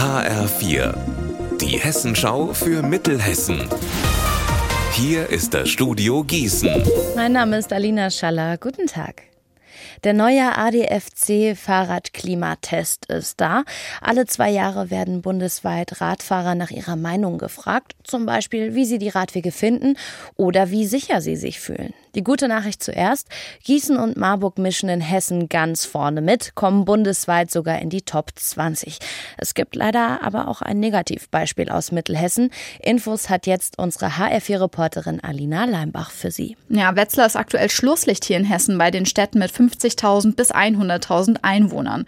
HR4, die Hessenschau für Mittelhessen. Hier ist das Studio Gießen. Mein Name ist Alina Schaller. Guten Tag. Der neue ADFC Fahrradklimatest ist da. Alle zwei Jahre werden bundesweit Radfahrer nach ihrer Meinung gefragt, zum Beispiel, wie sie die Radwege finden oder wie sicher sie sich fühlen. Die gute Nachricht zuerst. Gießen und Marburg mischen in Hessen ganz vorne mit, kommen bundesweit sogar in die Top 20. Es gibt leider aber auch ein Negativbeispiel aus Mittelhessen. Infos hat jetzt unsere HR4-Reporterin Alina Leimbach für Sie. Ja, Wetzlar ist aktuell Schlusslicht hier in Hessen bei den Städten mit 50.000 bis 100.000 Einwohnern.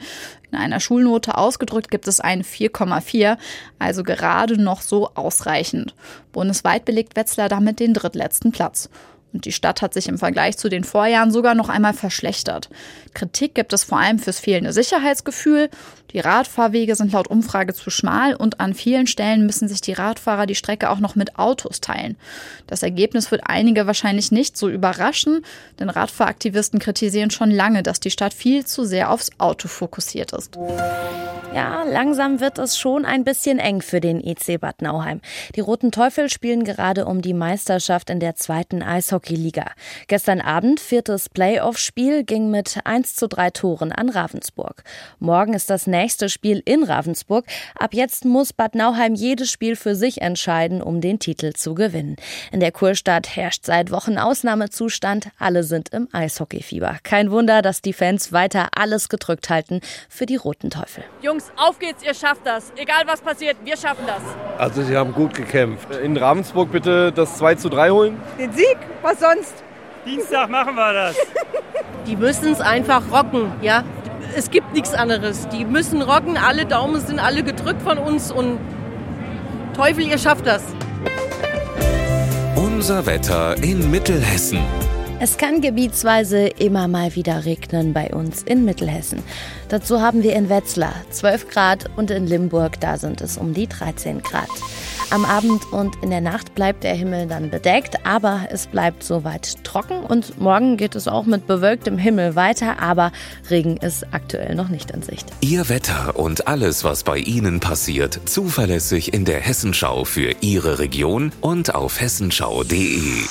In einer Schulnote ausgedrückt gibt es ein 4,4, also gerade noch so ausreichend. Bundesweit belegt Wetzlar damit den drittletzten Platz. Und die Stadt hat sich im Vergleich zu den Vorjahren sogar noch einmal verschlechtert. Kritik gibt es vor allem fürs fehlende Sicherheitsgefühl. Die Radfahrwege sind laut Umfrage zu schmal und an vielen Stellen müssen sich die Radfahrer die Strecke auch noch mit Autos teilen. Das Ergebnis wird einige wahrscheinlich nicht so überraschen, denn Radfahraktivisten kritisieren schon lange, dass die Stadt viel zu sehr aufs Auto fokussiert ist. Ja, langsam wird es schon ein bisschen eng für den EC Bad Nauheim. Die Roten Teufel spielen gerade um die Meisterschaft in der zweiten Eishockeyliga. Gestern Abend, viertes Playoff-Spiel, ging mit 1 zu 3 Toren an Ravensburg. Morgen ist das nächste Spiel in Ravensburg. Ab jetzt muss Bad Nauheim jedes Spiel für sich entscheiden, um den Titel zu gewinnen. In der Kurstadt herrscht seit Wochen Ausnahmezustand. Alle sind im Eishockeyfieber. Kein Wunder, dass die Fans weiter alles gedrückt halten für die Roten Teufel. Jungs, Jungs, auf geht's, ihr schafft das. Egal was passiert, wir schaffen das. Also sie haben gut gekämpft. In Ravensburg bitte das 2 zu 3 holen. Den Sieg? Was sonst? Dienstag machen wir das. Die müssen es einfach rocken, ja. Es gibt nichts anderes. Die müssen rocken, alle Daumen sind alle gedrückt von uns und Teufel, ihr schafft das. Unser Wetter in Mittelhessen. Es kann gebietsweise immer mal wieder regnen bei uns in Mittelhessen. Dazu haben wir in Wetzlar 12 Grad und in Limburg, da sind es um die 13 Grad. Am Abend und in der Nacht bleibt der Himmel dann bedeckt, aber es bleibt soweit trocken und morgen geht es auch mit bewölktem Himmel weiter, aber Regen ist aktuell noch nicht in Sicht. Ihr Wetter und alles, was bei Ihnen passiert, zuverlässig in der Hessenschau für Ihre Region und auf hessenschau.de.